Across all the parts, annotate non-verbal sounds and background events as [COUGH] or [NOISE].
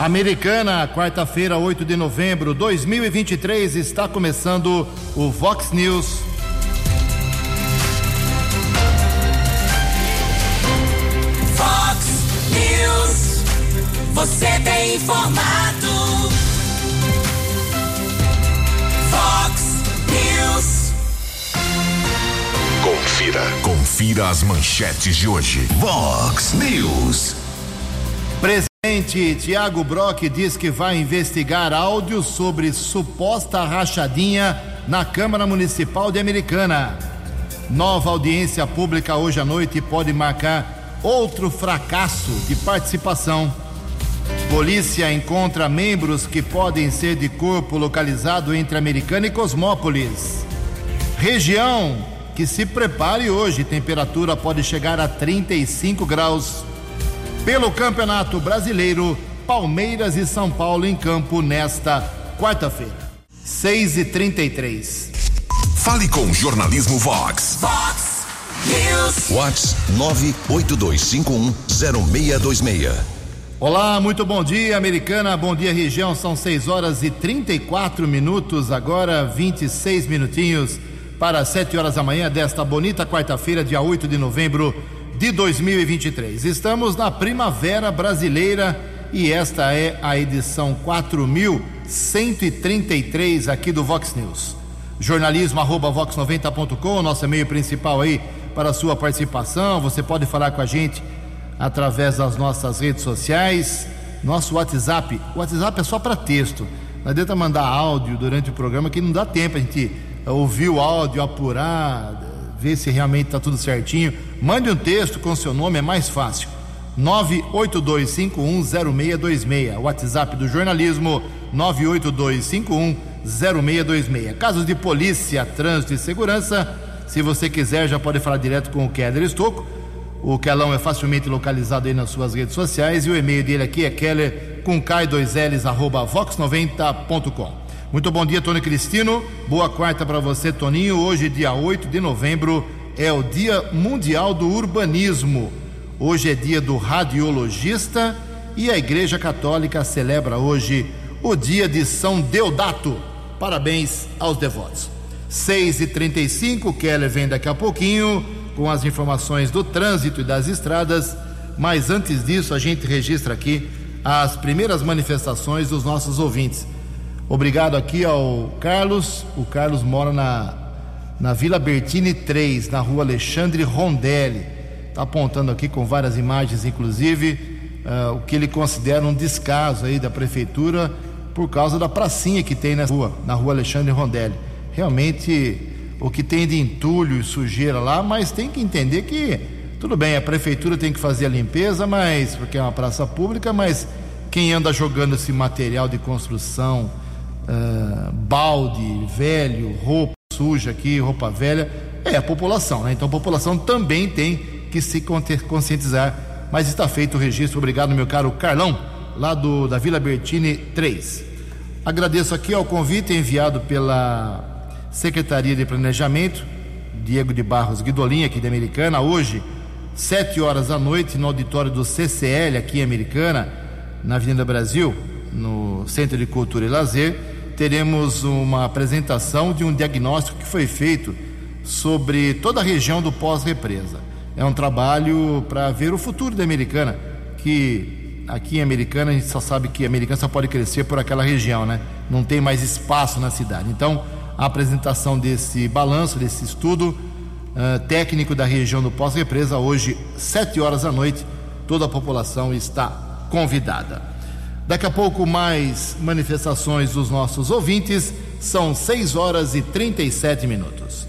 Americana, quarta-feira, 8 de novembro 2023, está começando o Vox News. Vox News. Você tem informado. Vox News. Confira. Confira as manchetes de hoje. Vox News. Presidente Tiago Brock diz que vai investigar áudios sobre suposta rachadinha na Câmara Municipal de Americana. Nova audiência pública hoje à noite pode marcar outro fracasso de participação. Polícia encontra membros que podem ser de corpo localizado entre Americana e Cosmópolis. Região que se prepare hoje, temperatura pode chegar a 35 graus. Pelo Campeonato Brasileiro, Palmeiras e São Paulo em campo nesta quarta-feira. 6 e 33 Fale com o Jornalismo Vox. Vox News. Vox 982510626. Olá, muito bom dia, Americana. Bom dia, região. São 6 horas e 34 minutos, agora 26 minutinhos para 7 horas da manhã desta bonita quarta-feira, dia 8 de novembro de 2023. Estamos na Primavera Brasileira e esta é a edição 4133 aqui do Vox News. Jornalismo arroba vox90.com, nosso e-mail principal aí para a sua participação. Você pode falar com a gente através das nossas redes sociais, nosso WhatsApp. O WhatsApp é só para texto. Não adianta mandar áudio durante o programa que não dá tempo a gente ouvir o áudio, apurar, ver se realmente está tudo certinho. Mande um texto com seu nome, é mais fácil. 982510626. WhatsApp do jornalismo 982510626. Casos de polícia, trânsito e segurança. Se você quiser, já pode falar direto com o Keller Estocco. O Kelão é facilmente localizado aí nas suas redes sociais e o e-mail dele aqui é keller com k2ls arroba vox90.com. Muito bom dia, Tony Cristino. Boa quarta para você, Toninho. Hoje, dia 8 de novembro, é o Dia Mundial do Urbanismo. Hoje é dia do radiologista e a Igreja Católica celebra hoje o dia de São Deodato. Parabéns aos devotos. 6 e 35 Keller vem daqui a pouquinho com as informações do trânsito e das estradas, mas antes disso a gente registra aqui as primeiras manifestações dos nossos ouvintes. Obrigado aqui ao Carlos. O Carlos mora na, na Vila Bertini 3, na rua Alexandre Rondelli. Está apontando aqui com várias imagens, inclusive, uh, o que ele considera um descaso aí da prefeitura por causa da pracinha que tem nessa rua, na rua Alexandre Rondelli. Realmente o que tem de entulho e sujeira lá, mas tem que entender que tudo bem, a prefeitura tem que fazer a limpeza, mas porque é uma praça pública, mas quem anda jogando esse material de construção, uh, balde velho, roupa suja aqui, roupa velha, é a população, né? Então a população também tem que se conscientizar. Mas está feito o registro. Obrigado, meu caro Carlão, lá do, da Vila Bertini 3. Agradeço aqui ao convite enviado pela Secretaria de Planejamento, Diego de Barros Guidolin, aqui da Americana, hoje, sete horas da noite, no auditório do CCL, aqui em Americana, na Avenida Brasil, no Centro de Cultura e Lazer, teremos uma apresentação de um diagnóstico que foi feito sobre toda a região do pós-represa. É um trabalho para ver o futuro da Americana, que aqui em Americana a gente só sabe que a Americana só pode crescer por aquela região, né? Não tem mais espaço na cidade. Então, a apresentação desse balanço, desse estudo uh, técnico da região do pós-represa, hoje, sete horas da noite, toda a população está convidada. Daqui a pouco, mais manifestações dos nossos ouvintes, são 6 horas e 37 minutos.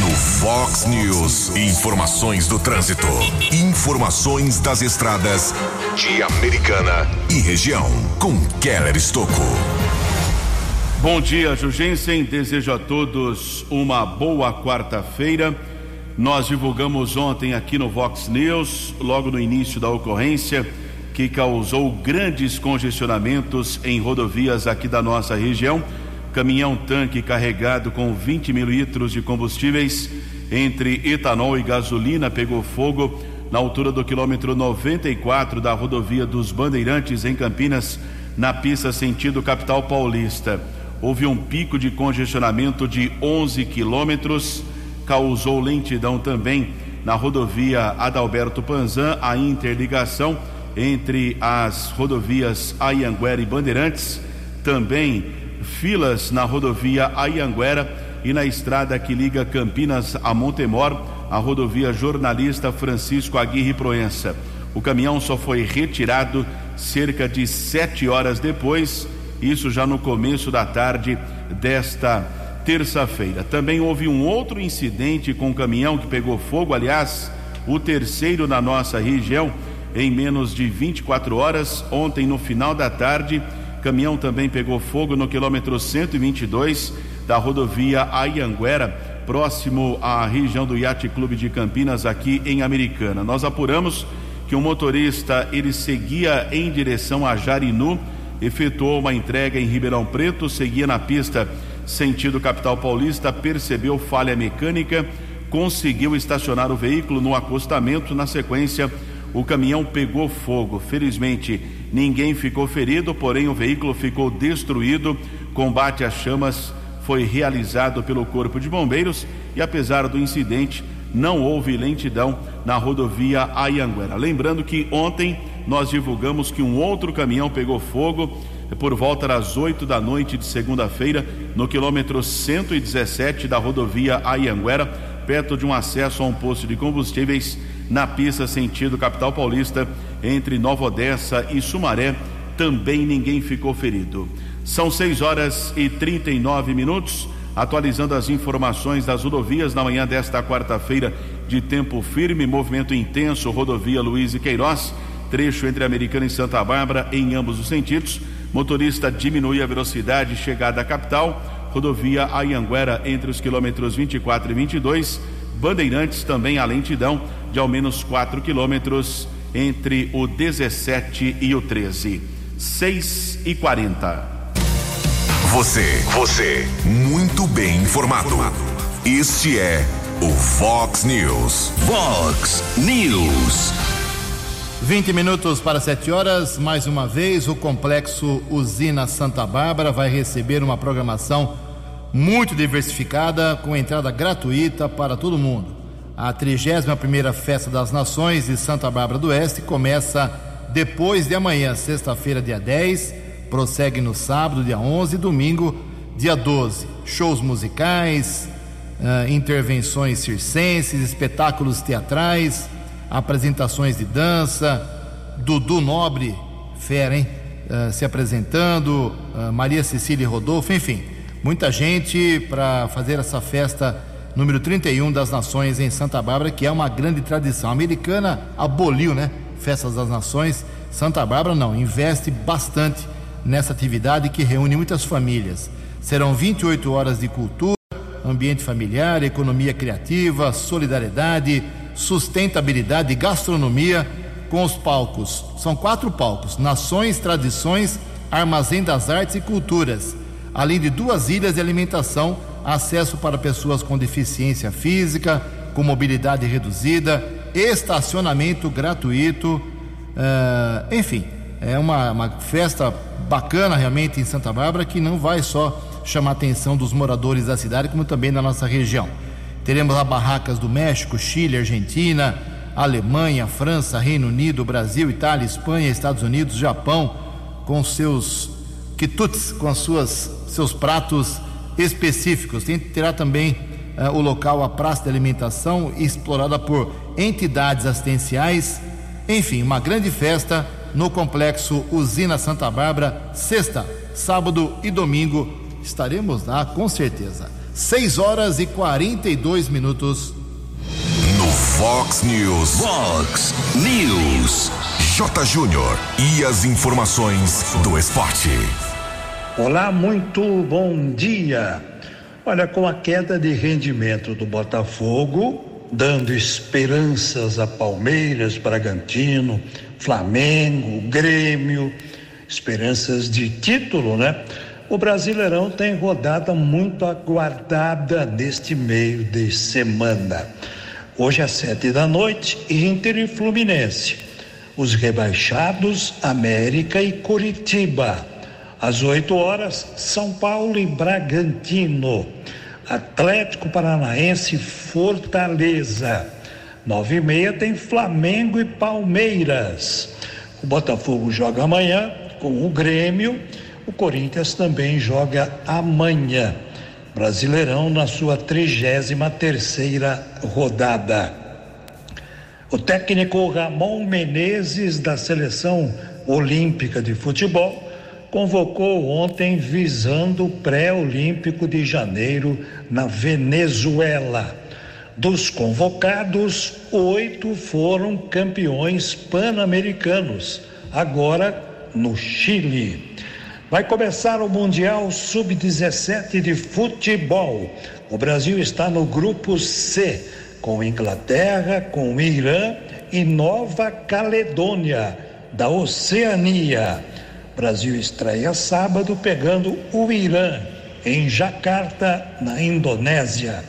No Fox News, informações do trânsito, informações das estradas de Americana e região, com Keller Estocco. Bom dia, Jugensen. Desejo a todos uma boa quarta-feira. Nós divulgamos ontem aqui no Vox News, logo no início da ocorrência, que causou grandes congestionamentos em rodovias aqui da nossa região. Caminhão tanque carregado com 20 mil litros de combustíveis entre etanol e gasolina pegou fogo na altura do quilômetro 94 da rodovia dos Bandeirantes, em Campinas, na pista sentido capital paulista. Houve um pico de congestionamento de 11 quilômetros, causou lentidão também na rodovia Adalberto Panzan, a interligação entre as rodovias Ayanguera e Bandeirantes, também filas na rodovia Ayanguera e na estrada que liga Campinas a Montemor, a rodovia Jornalista Francisco Aguirre Proença. O caminhão só foi retirado cerca de sete horas depois, isso já no começo da tarde desta terça-feira. Também houve um outro incidente com um caminhão que pegou fogo, aliás, o terceiro na nossa região, em menos de 24 horas. Ontem, no final da tarde, caminhão também pegou fogo no quilômetro 122 da rodovia Ayanguera, próximo à região do Yacht Clube de Campinas, aqui em Americana. Nós apuramos que um motorista ele seguia em direção a Jarinu, efetuou uma entrega em Ribeirão Preto, seguia na pista sentido capital paulista, percebeu falha mecânica, conseguiu estacionar o veículo no acostamento. Na sequência, o caminhão pegou fogo. Felizmente, ninguém ficou ferido, porém o veículo ficou destruído. Combate às chamas foi realizado pelo Corpo de Bombeiros e, apesar do incidente, não houve lentidão na rodovia Ayanguera. Lembrando que ontem nós divulgamos que um outro caminhão pegou fogo por volta das 8 da noite de segunda-feira, no quilômetro 117 da rodovia Ayanguera, perto de um acesso a um posto de combustíveis na pista sentido capital paulista, entre Nova Odessa e Sumaré. Também ninguém ficou ferido. São 6 horas e 39 minutos. Atualizando as informações das rodovias na manhã desta quarta-feira, de tempo firme, movimento intenso, rodovia Luiz e Queiroz, trecho entre Americana e Santa Bárbara, em ambos os sentidos. Motorista diminui a velocidade chegada à capital. Rodovia Ayanguera entre os quilômetros 24 e 22. Bandeirantes também a lentidão de ao menos 4 quilômetros entre o 17 e o 13. 6 e 40. Você, você, muito bem informado. Este é o Fox News. Fox News. 20 minutos para 7 horas. Mais uma vez, o complexo Usina Santa Bárbara vai receber uma programação muito diversificada, com entrada gratuita para todo mundo. A 31 Festa das Nações de Santa Bárbara do Oeste começa depois de amanhã, sexta-feira, dia 10 prossegue no sábado, dia 11 e domingo, dia 12. Shows musicais, uh, intervenções circenses, espetáculos teatrais, apresentações de dança, Dudu Nobre, fera, hein? Uh, se apresentando, uh, Maria Cecília Rodolfo, enfim, muita gente para fazer essa festa número 31 das Nações em Santa Bárbara, que é uma grande tradição. Americana aboliu, né? Festas das Nações. Santa Bárbara não, investe bastante nessa atividade que reúne muitas famílias. Serão 28 horas de cultura, ambiente familiar, economia criativa, solidariedade, sustentabilidade e gastronomia com os palcos. São quatro palcos: Nações, Tradições, Armazém das Artes e Culturas, além de duas ilhas de alimentação, acesso para pessoas com deficiência física, com mobilidade reduzida, estacionamento gratuito, uh, enfim, é uma, uma festa bacana realmente em Santa Bárbara que não vai só chamar a atenção dos moradores da cidade, como também da nossa região. Teremos lá barracas do México, Chile, Argentina, Alemanha, França, Reino Unido, Brasil, Itália, Espanha, Estados Unidos, Japão, com seus quitutes, com as suas seus pratos específicos. Terá também uh, o local a praça de alimentação explorada por entidades assistenciais. Enfim, uma grande festa no complexo Usina Santa Bárbara, sexta, sábado e domingo. Estaremos lá com certeza. 6 horas e 42 minutos. No Fox News. Fox News. J. Júnior. E as informações do esporte. Olá, muito bom dia. Olha, com a queda de rendimento do Botafogo, dando esperanças a Palmeiras, Bragantino, Flamengo, Grêmio, esperanças de título, né? O Brasileirão tem rodada muito aguardada neste meio de semana. Hoje às sete da noite, Inter e Fluminense. Os rebaixados, América e Curitiba. Às 8 horas, São Paulo e Bragantino. Atlético Paranaense Fortaleza. Nove e meia tem Flamengo e Palmeiras. O Botafogo joga amanhã com o Grêmio. O Corinthians também joga amanhã. Brasileirão na sua 33 terceira rodada. O técnico Ramon Menezes da seleção olímpica de futebol convocou ontem visando o pré-olímpico de janeiro na Venezuela. Dos convocados, oito foram campeões pan-americanos, agora no Chile. Vai começar o Mundial Sub-17 de futebol. O Brasil está no grupo C, com Inglaterra, com Irã e Nova Caledônia, da Oceania. Brasil estreia sábado pegando o Irã, em Jacarta, na Indonésia.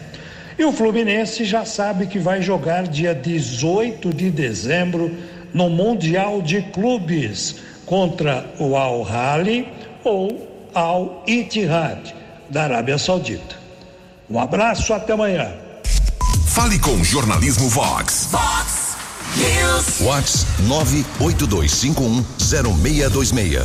E o Fluminense já sabe que vai jogar dia 18 de dezembro no Mundial de Clubes contra o Al Hali ou Al Ittihad da Arábia Saudita. Um abraço, até amanhã. Fale com Jornalismo Vox. Vox Vox 982510626.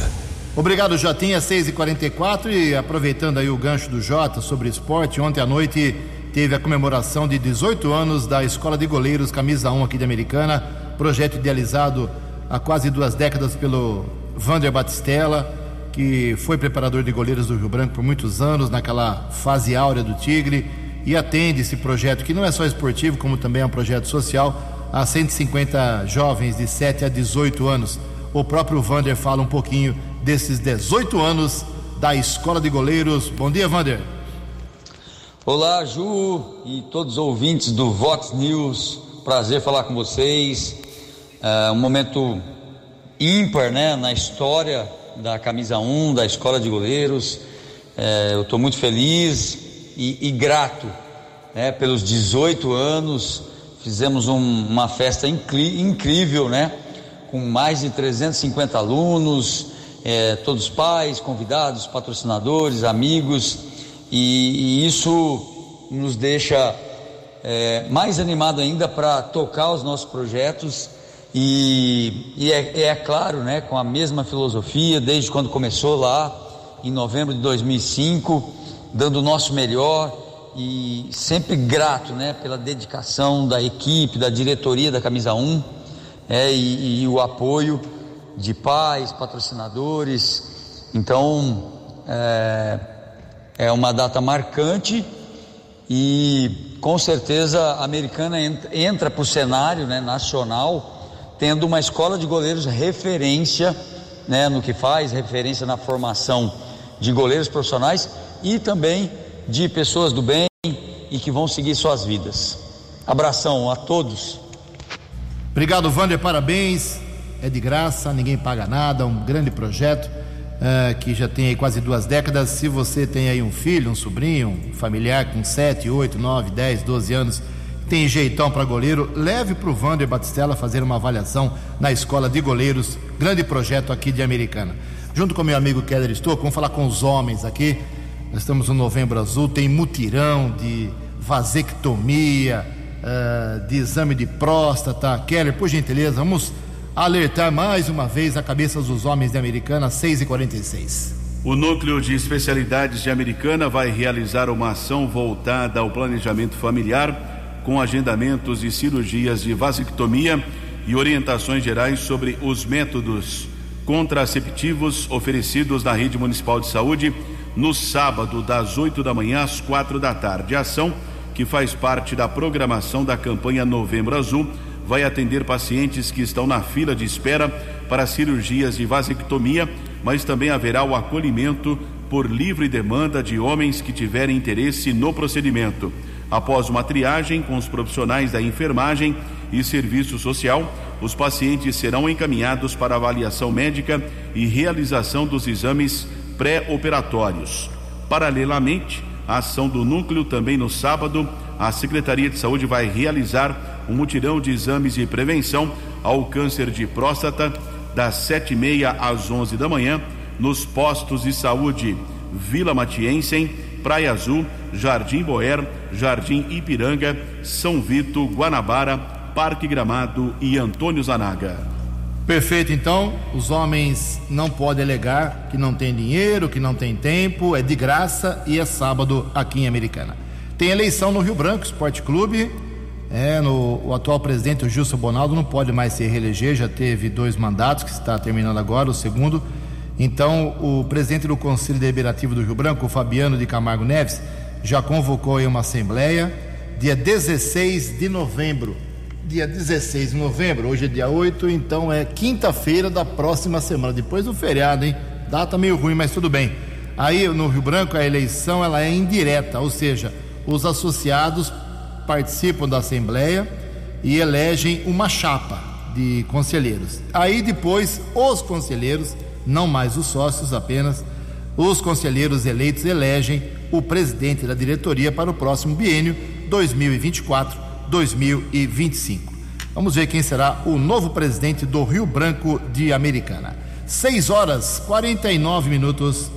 Obrigado, Jotinha, 6h44. E aproveitando aí o gancho do Jota sobre esporte, ontem à noite teve a comemoração de 18 anos da Escola de Goleiros Camisa 1 aqui de Americana, projeto idealizado há quase duas décadas pelo Vander Batistella, que foi preparador de goleiros do Rio Branco por muitos anos, naquela fase áurea do Tigre, e atende esse projeto, que não é só esportivo, como também é um projeto social, a 150 jovens de 7 a 18 anos. O próprio Vander fala um pouquinho desses 18 anos da Escola de Goleiros. Bom dia, Vander. Olá, Ju e todos os ouvintes do Vox News. Prazer falar com vocês. É um momento ímpar, né, na história da camisa 1 da Escola de Goleiros. É, eu estou muito feliz e, e grato, né, pelos 18 anos. Fizemos um, uma festa incrível, né, com mais de 350 alunos, é, todos pais, convidados, patrocinadores, amigos. E, e isso nos deixa é, mais animado ainda para tocar os nossos projetos. E, e é, é, claro, né, com a mesma filosofia desde quando começou lá em novembro de 2005, dando o nosso melhor e sempre grato, né, pela dedicação da equipe, da diretoria da Camisa 1 é, e, e o apoio de pais, patrocinadores. Então, é, é uma data marcante e com certeza a americana entra, entra para o cenário né, nacional, tendo uma escola de goleiros referência né, no que faz, referência na formação de goleiros profissionais e também de pessoas do bem e que vão seguir suas vidas. Abração a todos. Obrigado, Wander, parabéns. É de graça, ninguém paga nada, um grande projeto uh, que já tem aí quase duas décadas. Se você tem aí um filho, um sobrinho, um familiar com 7, 8, 9, 10, 12 anos, tem jeitão para goleiro, leve para o Vander Batistella fazer uma avaliação na Escola de Goleiros, grande projeto aqui de Americana. Junto com meu amigo Keller Stock, vamos falar com os homens aqui. Nós estamos no Novembro Azul, tem mutirão de vasectomia, uh, de exame de próstata. Keller, por gentileza, vamos alertar mais uma vez a cabeça dos homens de Americana, 6 e 46 O Núcleo de Especialidades de Americana vai realizar uma ação voltada ao planejamento familiar, com agendamentos e cirurgias de vasectomia e orientações gerais sobre os métodos contraceptivos oferecidos na rede municipal de saúde no sábado, das 8 da manhã às quatro da tarde. A ação, que faz parte da programação da campanha Novembro Azul, vai atender pacientes que estão na fila de espera para cirurgias de vasectomia, mas também haverá o acolhimento por livre demanda de homens que tiverem interesse no procedimento. Após uma triagem com os profissionais da enfermagem e serviço social, os pacientes serão encaminhados para avaliação médica e realização dos exames pré-operatórios. Paralelamente, a ação do núcleo também no sábado, a Secretaria de Saúde vai realizar um mutirão de exames de prevenção ao câncer de próstata das sete e meia às onze da manhã nos postos de saúde Vila Matiense, Praia Azul, Jardim Boer, Jardim Ipiranga, São Vito, Guanabara, Parque Gramado e Antônio Zanaga. Perfeito, então, os homens não podem alegar que não tem dinheiro, que não tem tempo, é de graça e é sábado aqui em Americana. Tem eleição no Rio Branco Esporte Clube, é, no, o atual presidente, o Gilson Bonaldo, não pode mais se reeleger, já teve dois mandatos, que está terminando agora, o segundo. Então, o presidente do Conselho Deliberativo do Rio Branco, o Fabiano de Camargo Neves, já convocou aí uma assembleia, dia 16 de novembro. Dia 16 de novembro, hoje é dia 8, então é quinta-feira da próxima semana, depois do feriado, hein? Data meio ruim, mas tudo bem. Aí no Rio Branco a eleição ela é indireta, ou seja, os associados participam da Assembleia e elegem uma chapa de conselheiros. Aí depois, os conselheiros, não mais os sócios apenas, os conselheiros eleitos elegem o presidente da diretoria para o próximo biênio 2024-2025. Vamos ver quem será o novo presidente do Rio Branco de Americana. 6 horas 49 minutos.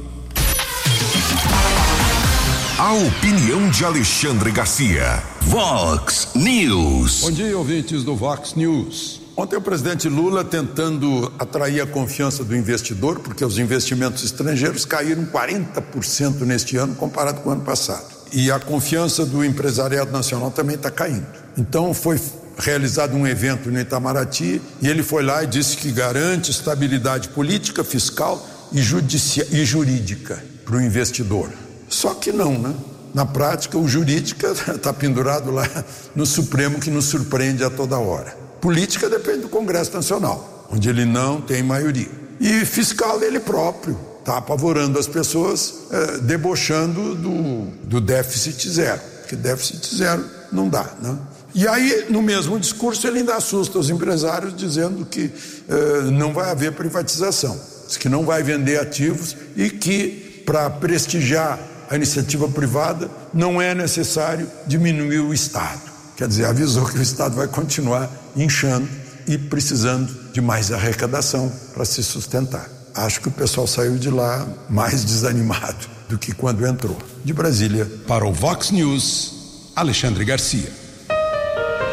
A opinião de Alexandre Garcia. Vox News. Bom dia, ouvintes do Vox News. Ontem o presidente Lula tentando atrair a confiança do investidor, porque os investimentos estrangeiros caíram 40% neste ano comparado com o ano passado. E a confiança do empresariado nacional também está caindo. Então foi realizado um evento no Itamaraty e ele foi lá e disse que garante estabilidade política, fiscal e, e jurídica para o investidor. Só que não, né? Na prática, o jurídica está [LAUGHS] pendurado lá no Supremo que nos surpreende a toda hora. Política depende do Congresso Nacional, onde ele não tem maioria. E fiscal ele próprio está apavorando as pessoas, eh, debochando do, do déficit zero, porque déficit zero não dá, né? E aí, no mesmo discurso, ele ainda assusta os empresários dizendo que eh, não vai haver privatização, que não vai vender ativos e que, para prestigiar a iniciativa privada, não é necessário diminuir o Estado. Quer dizer, avisou que o Estado vai continuar inchando e precisando de mais arrecadação para se sustentar. Acho que o pessoal saiu de lá mais [LAUGHS] desanimado do que quando entrou. De Brasília. Para o Vox News, Alexandre Garcia.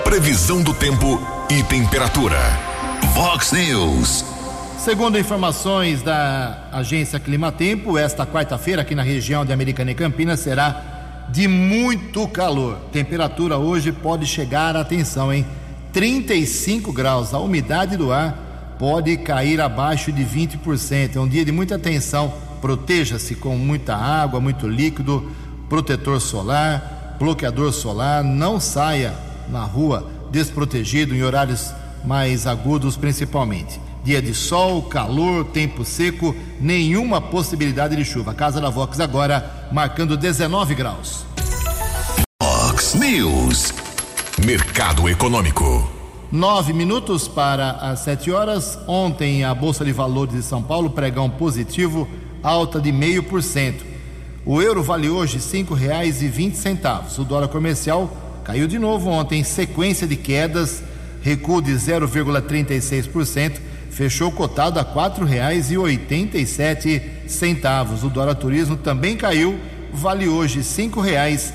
Previsão do tempo e temperatura. Vox News. Segundo informações da agência Climatempo, esta quarta-feira aqui na região de Americana e Campinas será de muito calor. Temperatura hoje pode chegar, atenção, em 35 graus. A umidade do ar pode cair abaixo de 20%. É um dia de muita atenção. Proteja-se com muita água, muito líquido, protetor solar, bloqueador solar. Não saia na rua desprotegido em horários mais agudos, principalmente. Dia de sol, calor, tempo seco, nenhuma possibilidade de chuva. Casa da Vox agora marcando 19 graus. Vox News. Mercado Econômico. Nove minutos para as sete horas. Ontem a Bolsa de Valores de São Paulo pregão positivo, alta de meio por cento. O euro vale hoje vinte centavos. O dólar comercial caiu de novo ontem, sequência de quedas, recuo de 0,36% fechou cotado a sete centavos. O dólar turismo também caiu, vale hoje cinco reais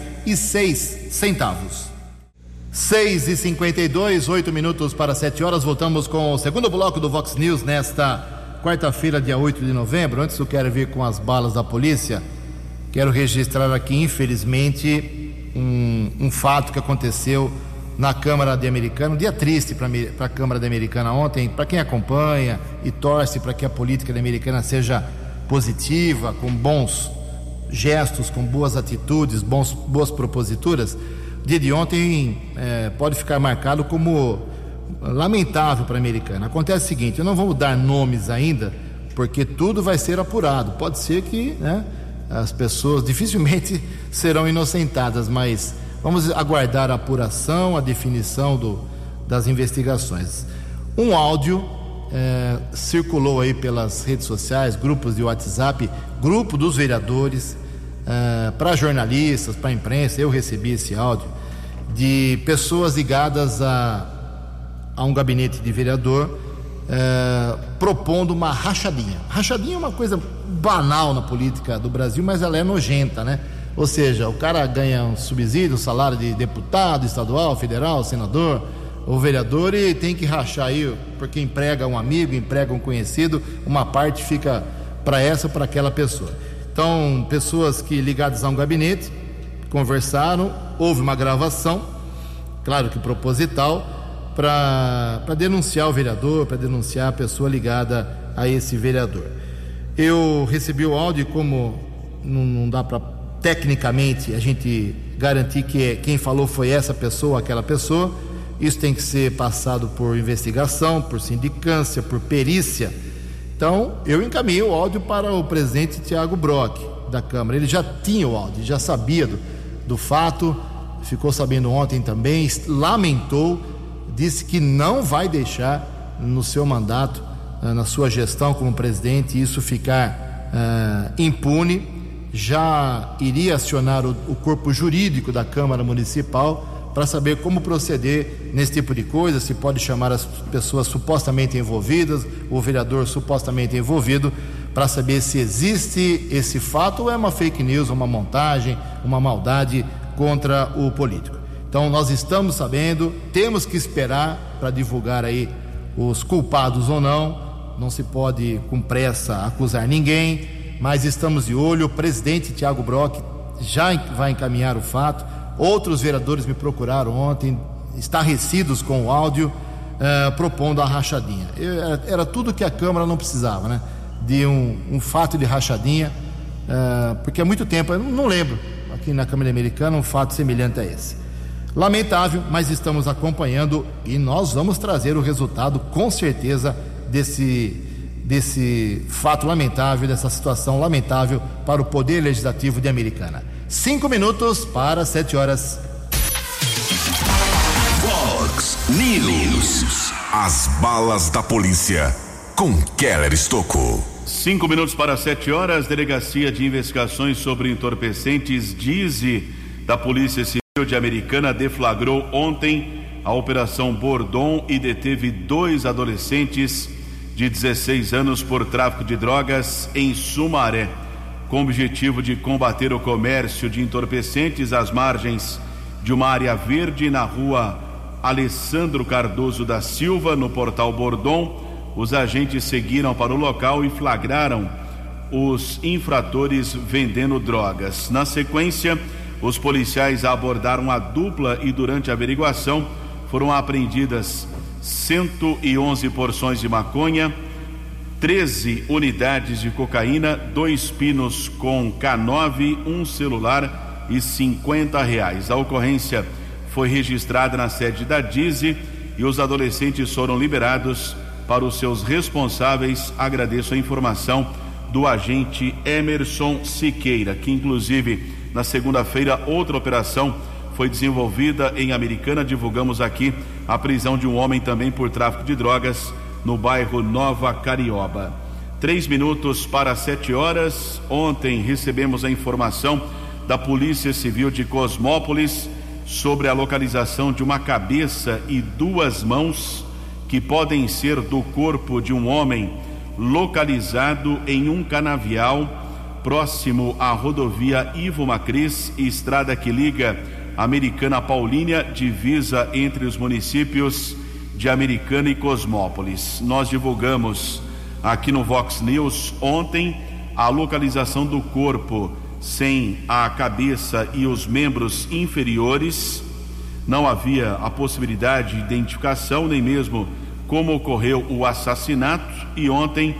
e seis centavos. Seis e cinquenta e dois, oito minutos para sete horas. Voltamos com o segundo bloco do Vox News nesta quarta-feira, dia 8 de novembro. Antes eu quero vir com as balas da polícia. Quero registrar aqui, infelizmente, um, um fato que aconteceu na Câmara de Americana, um dia triste para a Câmara de Americana ontem, para quem acompanha e torce para que a política de Americana seja positiva, com bons gestos, com boas atitudes, bons, boas proposituras. Dia de ontem é, pode ficar marcado como lamentável para a Americana. Acontece o seguinte: eu não vou dar nomes ainda, porque tudo vai ser apurado. Pode ser que né, as pessoas [LAUGHS] dificilmente serão inocentadas, mas Vamos aguardar a apuração, a definição do, das investigações. Um áudio é, circulou aí pelas redes sociais, grupos de WhatsApp, grupo dos vereadores, é, para jornalistas, para imprensa. Eu recebi esse áudio de pessoas ligadas a, a um gabinete de vereador é, propondo uma rachadinha. Rachadinha é uma coisa banal na política do Brasil, mas ela é nojenta, né? Ou seja, o cara ganha um subsídio, um salário de deputado estadual, federal, senador, ou vereador e tem que rachar aí, porque emprega um amigo, emprega um conhecido, uma parte fica para essa ou para aquela pessoa. Então, pessoas que ligadas a um gabinete conversaram, houve uma gravação, claro que proposital, para denunciar o vereador, para denunciar a pessoa ligada a esse vereador. Eu recebi o áudio, como não, não dá para tecnicamente a gente garantir que é, quem falou foi essa pessoa, aquela pessoa, isso tem que ser passado por investigação, por sindicância, por perícia. Então, eu encaminhei o áudio para o presidente Tiago Brock, da Câmara. Ele já tinha o áudio, já sabia do, do fato, ficou sabendo ontem também, lamentou, disse que não vai deixar no seu mandato, eh, na sua gestão como presidente, isso ficar uh, impune. Já iria acionar o, o corpo jurídico da Câmara Municipal para saber como proceder nesse tipo de coisa, se pode chamar as pessoas supostamente envolvidas, o vereador supostamente envolvido, para saber se existe esse fato ou é uma fake news, uma montagem, uma maldade contra o político. Então nós estamos sabendo, temos que esperar para divulgar aí os culpados ou não. Não se pode com pressa acusar ninguém, mas estamos de olho. O presidente Tiago Brock já vai encaminhar o fato. Outros vereadores me procuraram ontem, estarrecidos com o áudio, uh, propondo a rachadinha. Era, era, tudo que a Câmara não precisava, né? De um, um fato de rachadinha, uh, porque há muito tempo, eu não, lembro, aqui na Câmara Americana, um fato semelhante a esse. Lamentável, mas estamos acompanhando e nós vamos trazer o resultado, com certeza, desse, desse fato lamentável, dessa situação lamentável para o Poder Legislativo de Americana. Cinco minutos para sete horas. Fox News. As balas da polícia com Keller Estocou. Cinco minutos para sete horas. Delegacia de Investigações sobre Entorpecentes, DIZI, da Polícia Civil de Americana, deflagrou ontem a Operação Bordon e deteve dois adolescentes de 16 anos por tráfico de drogas em Sumaré com o objetivo de combater o comércio de entorpecentes às margens de uma área verde na rua Alessandro Cardoso da Silva, no portal Bordon. Os agentes seguiram para o local e flagraram os infratores vendendo drogas. Na sequência, os policiais abordaram a dupla e, durante a averiguação, foram apreendidas 111 porções de maconha 13 unidades de cocaína, dois pinos com K9, um celular e 50 reais. A ocorrência foi registrada na sede da Dize e os adolescentes foram liberados para os seus responsáveis. Agradeço a informação do agente Emerson Siqueira, que inclusive na segunda-feira outra operação foi desenvolvida em Americana. Divulgamos aqui a prisão de um homem também por tráfico de drogas no bairro Nova Carioba. Três minutos para sete horas. Ontem recebemos a informação da Polícia Civil de Cosmópolis sobre a localização de uma cabeça e duas mãos que podem ser do corpo de um homem localizado em um canavial próximo à rodovia Ivo Macris, estrada que liga Americana Paulínia, divisa entre os municípios de Americana e Cosmópolis. Nós divulgamos aqui no Vox News ontem a localização do corpo sem a cabeça e os membros inferiores. Não havia a possibilidade de identificação, nem mesmo como ocorreu o assassinato, e ontem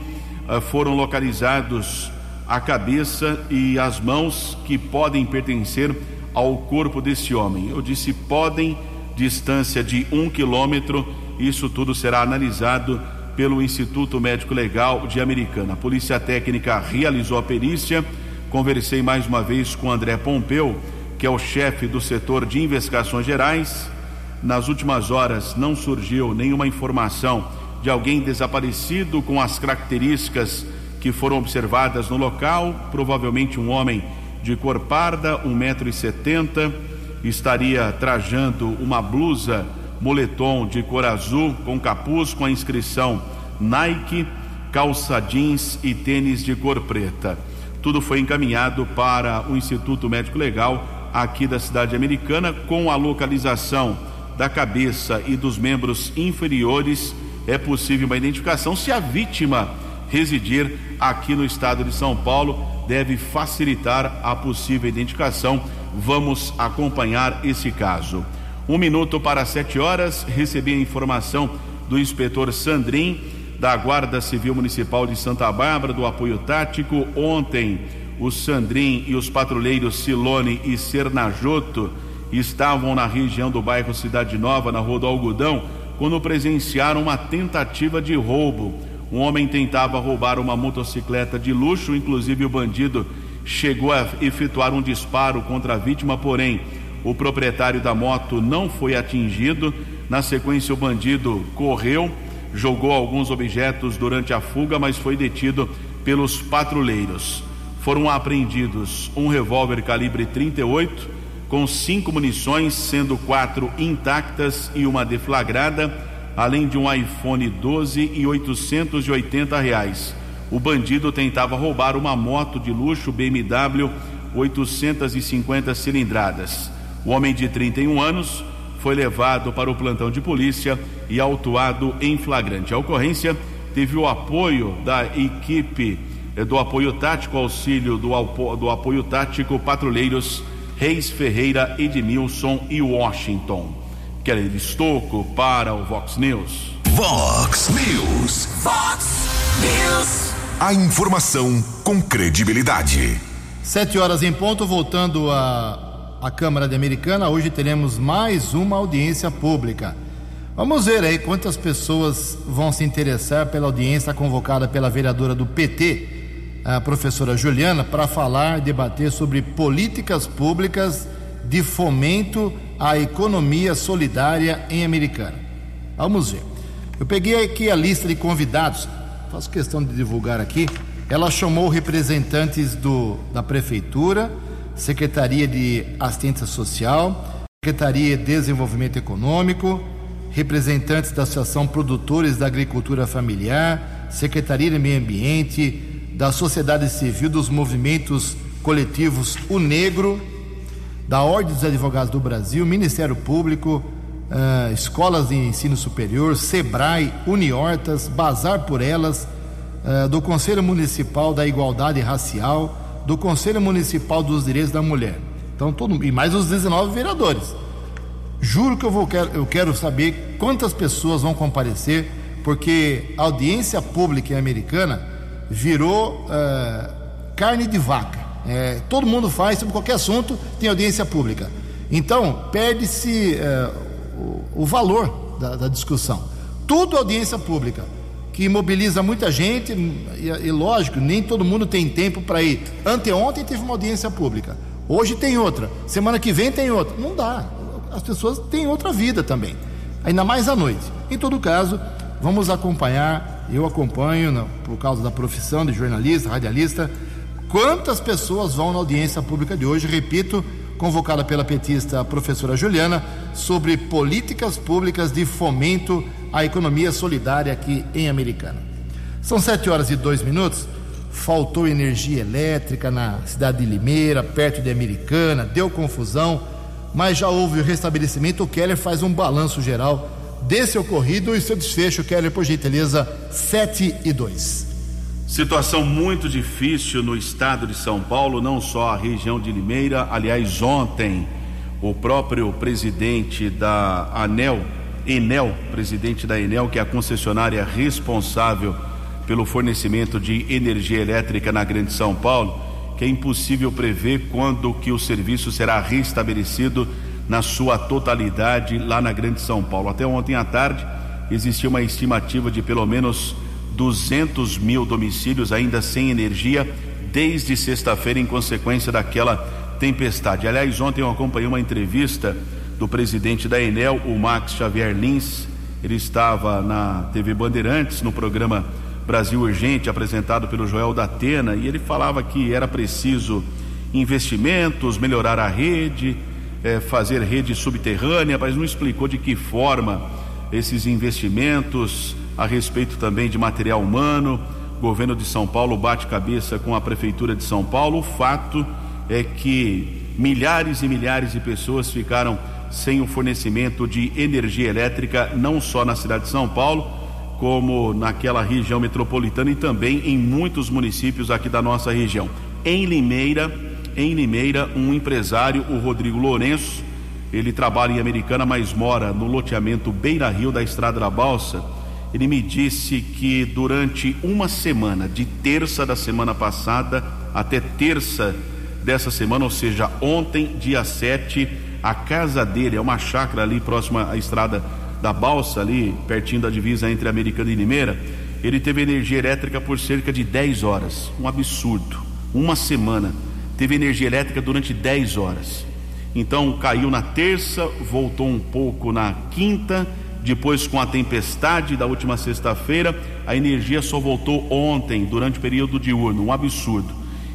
uh, foram localizados a cabeça e as mãos que podem pertencer ao corpo desse homem. Eu disse podem, distância de um quilômetro isso tudo será analisado pelo Instituto Médico Legal de Americana. A Polícia Técnica realizou a perícia. Conversei mais uma vez com André Pompeu, que é o chefe do setor de investigações gerais. Nas últimas horas não surgiu nenhuma informação de alguém desaparecido com as características que foram observadas no local, provavelmente um homem de cor parda, 1,70m, estaria trajando uma blusa moletom de cor azul com capuz com a inscrição Nike, calça jeans e tênis de cor preta. Tudo foi encaminhado para o Instituto Médico Legal aqui da cidade americana com a localização da cabeça e dos membros inferiores é possível uma identificação se a vítima residir aqui no estado de São Paulo deve facilitar a possível identificação. Vamos acompanhar esse caso. Um minuto para sete horas, recebi a informação do inspetor Sandrin, da Guarda Civil Municipal de Santa Bárbara, do apoio tático. Ontem, o Sandrin e os patrulheiros Silone e Sernajoto estavam na região do bairro Cidade Nova, na Rua do Algodão, quando presenciaram uma tentativa de roubo. Um homem tentava roubar uma motocicleta de luxo, inclusive o bandido chegou a efetuar um disparo contra a vítima, porém o proprietário da moto não foi atingido. Na sequência, o bandido correu, jogou alguns objetos durante a fuga, mas foi detido pelos patrulheiros. Foram apreendidos um revólver calibre 38 com cinco munições, sendo quatro intactas e uma deflagrada, além de um iPhone 12 e 880 reais. O bandido tentava roubar uma moto de luxo BMW 850 cilindradas. O homem de 31 anos foi levado para o plantão de polícia e autuado em flagrante. A ocorrência teve o apoio da equipe do apoio tático, auxílio do, do apoio tático Patrulheiros Reis Ferreira, Edmilson e Washington. Kelly Estocco para o Vox News. Vox News. Vox News. A informação com credibilidade. Sete horas em ponto, voltando a a Câmara de Americana, hoje teremos mais uma audiência pública. Vamos ver aí quantas pessoas vão se interessar pela audiência convocada pela vereadora do PT, a professora Juliana, para falar e debater sobre políticas públicas de fomento à economia solidária em Americana. Vamos ver. Eu peguei aqui a lista de convidados, faço questão de divulgar aqui. Ela chamou representantes do, da prefeitura, Secretaria de Assistência Social, Secretaria de Desenvolvimento Econômico, representantes da Associação Produtores da Agricultura Familiar, Secretaria de Meio Ambiente, da Sociedade Civil, dos movimentos coletivos O Negro, da Ordem dos Advogados do Brasil, Ministério Público, uh, Escolas de Ensino Superior, SEBRAE, Uniortas, Bazar por Elas, uh, do Conselho Municipal da Igualdade Racial, do Conselho Municipal dos Direitos da Mulher. Então, todo, e mais os 19 vereadores. Juro que eu, vou, eu quero saber quantas pessoas vão comparecer, porque a audiência pública americana virou uh, carne de vaca. É, todo mundo faz, sobre qualquer assunto, tem audiência pública. Então, perde-se uh, o, o, valor da, da discussão. Tudo audiência pública que mobiliza muita gente e, e lógico, nem todo mundo tem tempo para ir. Anteontem teve uma audiência pública, hoje tem outra, semana que vem tem outra. Não dá. As pessoas têm outra vida também, ainda mais à noite. Em todo caso, vamos acompanhar, eu acompanho por causa da profissão de jornalista, radialista, quantas pessoas vão na audiência pública de hoje, repito, convocada pela petista professora Juliana, sobre políticas públicas de fomento à economia solidária aqui em Americana. São sete horas e dois minutos. Faltou energia elétrica na cidade de Limeira, perto de Americana, deu confusão, mas já houve o restabelecimento. O Keller faz um balanço geral desse ocorrido e seu desfecho, Keller, por gentileza, 7 e 2. Situação muito difícil no estado de São Paulo, não só a região de Limeira. Aliás, ontem, o próprio presidente da ANEL, Enel, presidente da Enel, que é a concessionária responsável pelo fornecimento de energia elétrica na Grande São Paulo, que é impossível prever quando que o serviço será restabelecido na sua totalidade lá na Grande São Paulo. Até ontem à tarde existia uma estimativa de pelo menos 200 mil domicílios ainda sem energia desde sexta-feira em consequência daquela tempestade. Aliás, ontem eu acompanhei uma entrevista do presidente da Enel, o Max Xavier Lins. Ele estava na TV Bandeirantes, no programa Brasil Urgente, apresentado pelo Joel da Atena, e ele falava que era preciso investimentos, melhorar a rede, é, fazer rede subterrânea, mas não explicou de que forma esses investimentos a respeito também de material humano. O governo de São Paulo bate cabeça com a prefeitura de São Paulo. O fato é que milhares e milhares de pessoas ficaram sem o fornecimento de energia elétrica, não só na cidade de São Paulo, como naquela região metropolitana e também em muitos municípios aqui da nossa região. Em Limeira, em Limeira, um empresário, o Rodrigo Lourenço, ele trabalha em Americana, mas mora no loteamento Beira Rio da Estrada da Balsa. Ele me disse que durante uma semana, de terça da semana passada até terça dessa semana, ou seja, ontem, dia 7, a casa dele é uma chácara ali próxima à estrada da Balsa, ali pertinho da divisa entre Americana e Limeira. Ele teve energia elétrica por cerca de 10 horas. Um absurdo. Uma semana. Teve energia elétrica durante 10 horas. Então caiu na terça, voltou um pouco na quinta, depois com a tempestade da última sexta-feira, a energia só voltou ontem, durante o período diurno. Um absurdo.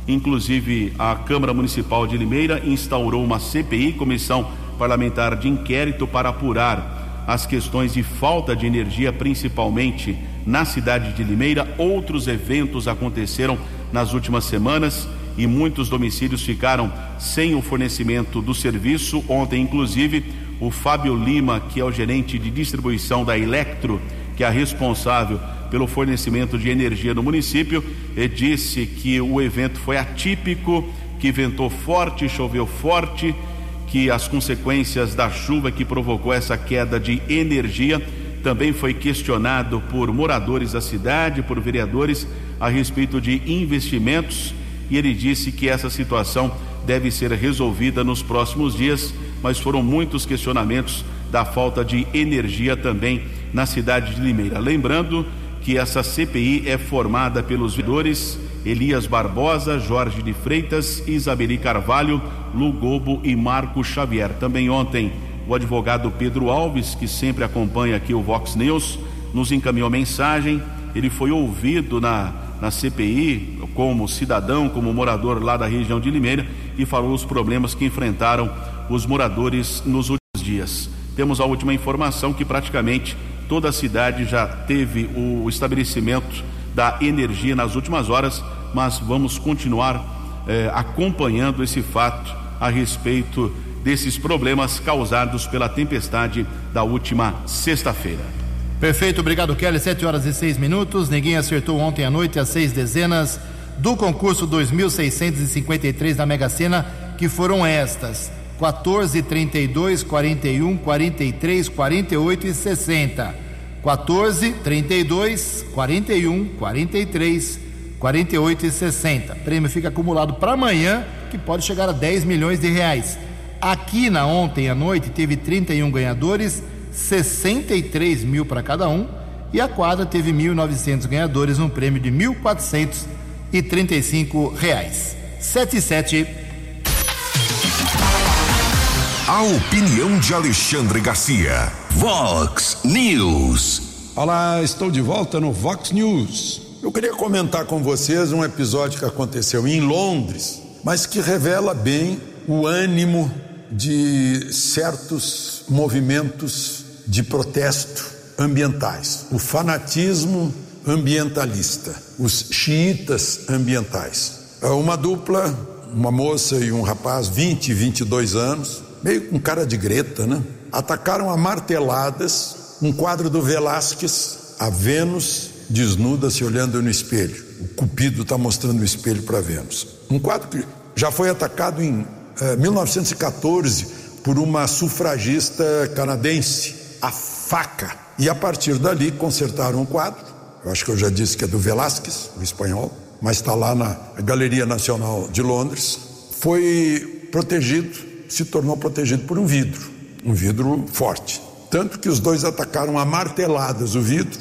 Inclusive, a Câmara Municipal de Limeira instaurou uma CPI, Comissão Parlamentar de Inquérito, para apurar as questões de falta de energia, principalmente na cidade de Limeira. Outros eventos aconteceram nas últimas semanas e muitos domicílios ficaram sem o fornecimento do serviço. Ontem, inclusive, o Fábio Lima, que é o gerente de distribuição da Electro, que é responsável pelo fornecimento de energia no município, e disse que o evento foi atípico, que ventou forte, choveu forte, que as consequências da chuva que provocou essa queda de energia também foi questionado por moradores da cidade, por vereadores a respeito de investimentos, e ele disse que essa situação deve ser resolvida nos próximos dias, mas foram muitos questionamentos da falta de energia também na cidade de Limeira. Lembrando que essa CPI é formada pelos vereadores Elias Barbosa, Jorge de Freitas, Isabeli Carvalho, Lugobo e Marco Xavier. Também ontem, o advogado Pedro Alves, que sempre acompanha aqui o Vox News, nos encaminhou mensagem. Ele foi ouvido na, na CPI como cidadão, como morador lá da região de Limeira e falou os problemas que enfrentaram os moradores nos últimos dias. Temos a última informação que praticamente toda a cidade já teve o estabelecimento da energia nas últimas horas, mas vamos continuar eh, acompanhando esse fato a respeito desses problemas causados pela tempestade da última sexta-feira. Perfeito, obrigado Kelly. Sete horas e seis minutos. Ninguém acertou ontem à noite as seis dezenas do concurso 2653 da Mega Sena, que foram estas: 14, 32, 41, 43, 48 e 60. 14, 32, 41, 43, 48 e 60. Prêmio fica acumulado para amanhã, que pode chegar a 10 milhões de reais. Aqui na ontem à noite teve 31 ganhadores, 63 mil para cada um, e a quadra teve 1.900 ganhadores, um prêmio de 1.435 reais. 77 a opinião de Alexandre Garcia. Vox News. Olá, estou de volta no Vox News. Eu queria comentar com vocês um episódio que aconteceu em Londres, mas que revela bem o ânimo de certos movimentos de protesto ambientais. O fanatismo ambientalista, os xiitas ambientais. É uma dupla, uma moça e um rapaz, 20 e 22 anos, meio com cara de greta, né? Atacaram a marteladas um quadro do Velázquez, a Vênus desnuda se olhando no espelho. O Cupido está mostrando o espelho para Vênus. Um quadro que já foi atacado em eh, 1914 por uma sufragista canadense, a faca. E a partir dali consertaram o quadro. Eu acho que eu já disse que é do Velázquez, o espanhol, mas está lá na Galeria Nacional de Londres. Foi protegido se tornou protegido por um vidro, um vidro forte. Tanto que os dois atacaram a marteladas o vidro,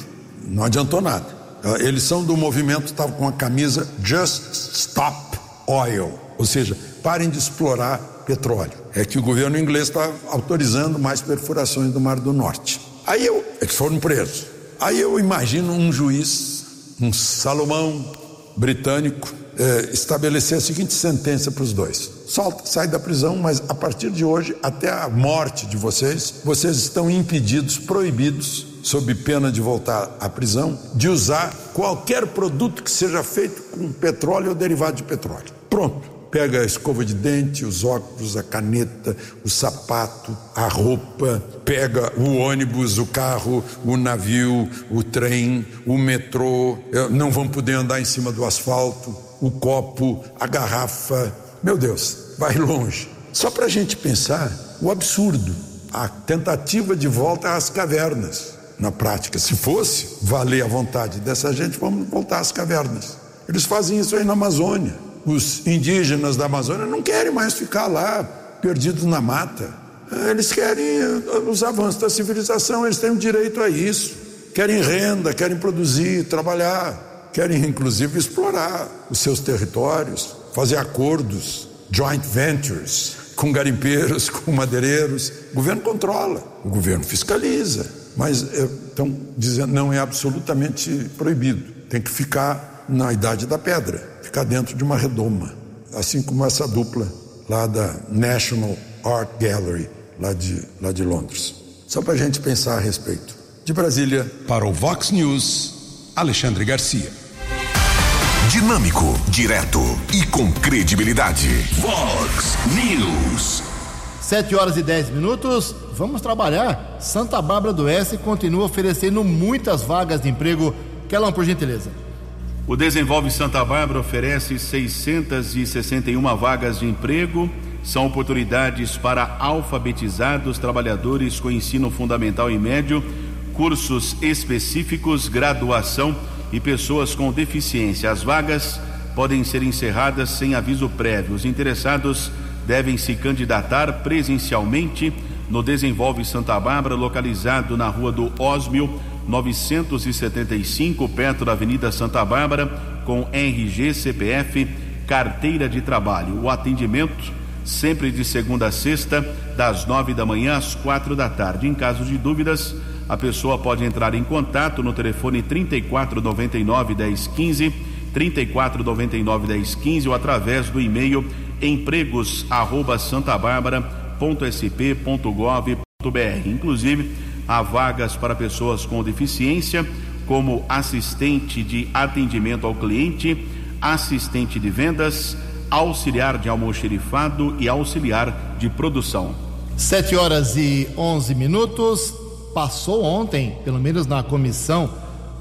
não adiantou nada. Ah, eles são do movimento, estavam com a camisa Just Stop Oil, ou seja, parem de explorar petróleo. É que o governo inglês está autorizando mais perfurações do Mar do Norte. Aí eu, eles foram presos. Aí eu imagino um juiz, um Salomão britânico, é, estabelecer a seguinte sentença para os dois: solta, sai da prisão, mas a partir de hoje, até a morte de vocês, vocês estão impedidos, proibidos, sob pena de voltar à prisão, de usar qualquer produto que seja feito com petróleo ou derivado de petróleo. Pronto pega a escova de dente, os óculos, a caneta, o sapato, a roupa, pega o ônibus, o carro, o navio, o trem, o metrô, eh, não vão poder andar em cima do asfalto, o copo, a garrafa. Meu Deus, vai longe. Só para a gente pensar o absurdo, a tentativa de volta às cavernas. Na prática, se fosse valer a vontade dessa gente, vamos voltar às cavernas. Eles fazem isso aí na Amazônia os indígenas da Amazônia não querem mais ficar lá, perdidos na mata. Eles querem eh, os avanços da civilização, eles têm o direito a isso. Querem renda, querem produzir, trabalhar, querem inclusive explorar os seus territórios, fazer acordos, joint ventures com garimpeiros, [LAUGHS] com madeireiros. O governo controla, o governo fiscaliza, mas estão eh, dizendo não é absolutamente proibido. Tem que ficar na idade da pedra ficar dentro de uma redoma, assim como essa dupla lá da National Art Gallery, lá de, lá de Londres. Só para a gente pensar a respeito. De Brasília. Para o Vox News, Alexandre Garcia. Dinâmico, direto e com credibilidade. Vox News. Sete horas e dez minutos. Vamos trabalhar. Santa Bárbara do Oeste continua oferecendo muitas vagas de emprego. Kelão, por gentileza. O Desenvolve Santa Bárbara oferece 661 vagas de emprego. São oportunidades para alfabetizados, trabalhadores com ensino fundamental e médio, cursos específicos, graduação e pessoas com deficiência. As vagas podem ser encerradas sem aviso prévio. Os interessados devem se candidatar presencialmente no Desenvolve Santa Bárbara, localizado na rua do Osmio 975, perto da Avenida Santa Bárbara, com RG, CPF, carteira de trabalho. O atendimento sempre de segunda a sexta, das nove da manhã às quatro da tarde. Em caso de dúvidas, a pessoa pode entrar em contato no telefone 3499 1015, 3499 1015 ou através do e-mail empregos@santabarbara.sp.gov.br. Inclusive, Há vagas para pessoas com deficiência, como assistente de atendimento ao cliente, assistente de vendas, auxiliar de almoxerifado e auxiliar de produção. Sete horas e onze minutos. Passou ontem, pelo menos na comissão,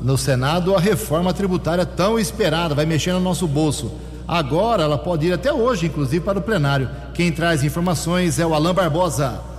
no Senado, a reforma tributária tão esperada, vai mexer no nosso bolso. Agora ela pode ir até hoje, inclusive, para o plenário. Quem traz informações é o Alain Barbosa.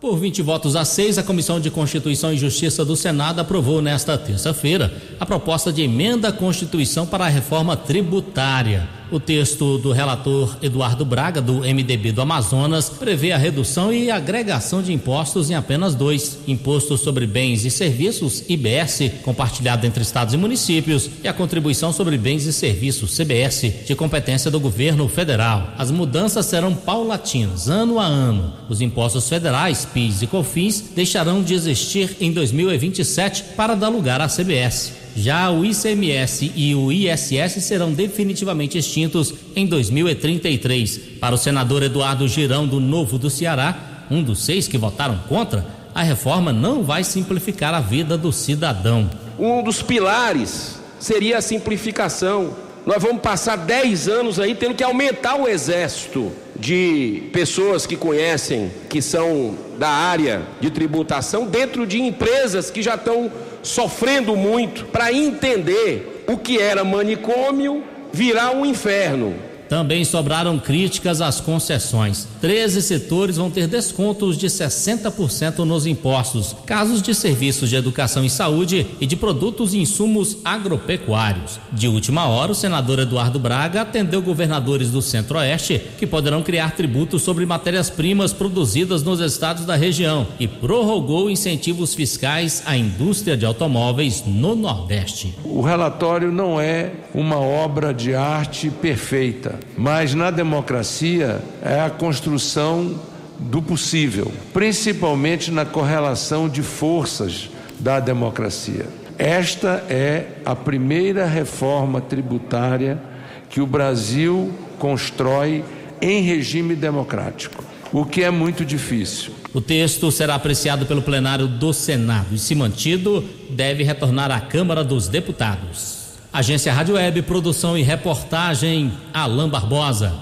Por 20 votos a 6, a Comissão de Constituição e Justiça do Senado aprovou nesta terça-feira a proposta de emenda à Constituição para a reforma tributária. O texto do relator Eduardo Braga, do MDB do Amazonas, prevê a redução e agregação de impostos em apenas dois: Imposto sobre Bens e Serviços, IBS, compartilhado entre estados e municípios, e a Contribuição sobre Bens e Serviços, CBS, de competência do governo federal. As mudanças serão paulatinas, ano a ano. Os impostos federais, PIS e COFINS, deixarão de existir em 2027 para dar lugar à CBS. Já o ICMS e o ISS serão definitivamente extintos em 2033. Para o senador Eduardo Girão, do Novo do Ceará, um dos seis que votaram contra, a reforma não vai simplificar a vida do cidadão. Um dos pilares seria a simplificação. Nós vamos passar 10 anos aí tendo que aumentar o exército de pessoas que conhecem, que são da área de tributação, dentro de empresas que já estão sofrendo muito para entender o que era manicômio virar um inferno. Também sobraram críticas às concessões. 13 setores vão ter descontos de 60% nos impostos, casos de serviços de educação e saúde e de produtos e insumos agropecuários. De última hora, o senador Eduardo Braga atendeu governadores do Centro-Oeste que poderão criar tributos sobre matérias-primas produzidas nos estados da região e prorrogou incentivos fiscais à indústria de automóveis no Nordeste. O relatório não é uma obra de arte perfeita mas na democracia é a construção do possível, principalmente na correlação de forças da democracia. Esta é a primeira reforma tributária que o Brasil constrói em regime democrático, o que é muito difícil. O texto será apreciado pelo plenário do Senado e, se mantido, deve retornar à Câmara dos Deputados. Agência Rádio Web, produção e reportagem, Alain Barbosa.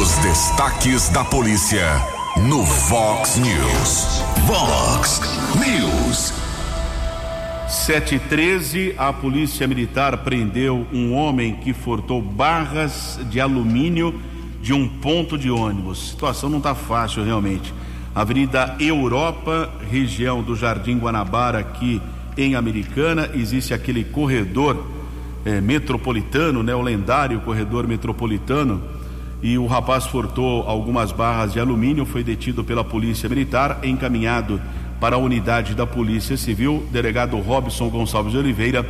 Os destaques da polícia no Vox News. Vox News. 713, a Polícia Militar prendeu um homem que furtou barras de alumínio de um ponto de ônibus. A situação não está fácil realmente. Avenida Europa, região do Jardim Guanabara, aqui em Americana, existe aquele corredor é, metropolitano, né, o lendário corredor metropolitano, e o rapaz furtou algumas barras de alumínio, foi detido pela Polícia Militar, encaminhado para a unidade da Polícia Civil. Delegado Robson Gonçalves de Oliveira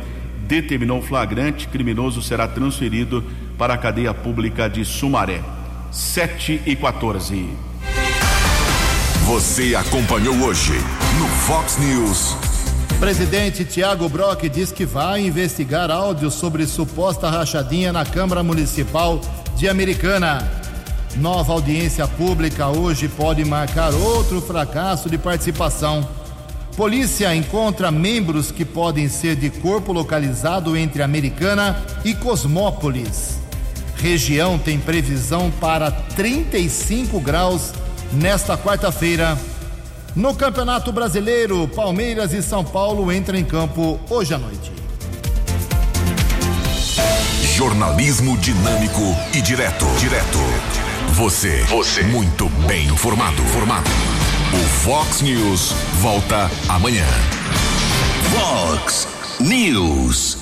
determinou flagrante, criminoso será transferido para a cadeia pública de Sumaré. 7 e 14. Você acompanhou hoje no Fox News. Presidente Tiago Brock diz que vai investigar áudios sobre suposta rachadinha na Câmara Municipal de Americana. Nova audiência pública hoje pode marcar outro fracasso de participação. Polícia encontra membros que podem ser de corpo localizado entre Americana e Cosmópolis. Região tem previsão para 35 graus nesta quarta-feira. No Campeonato Brasileiro, Palmeiras e São Paulo entram em campo hoje à noite. Jornalismo dinâmico e direto. Direto. Você. Você. Muito bem informado. Formado. O Fox News volta amanhã. Fox News.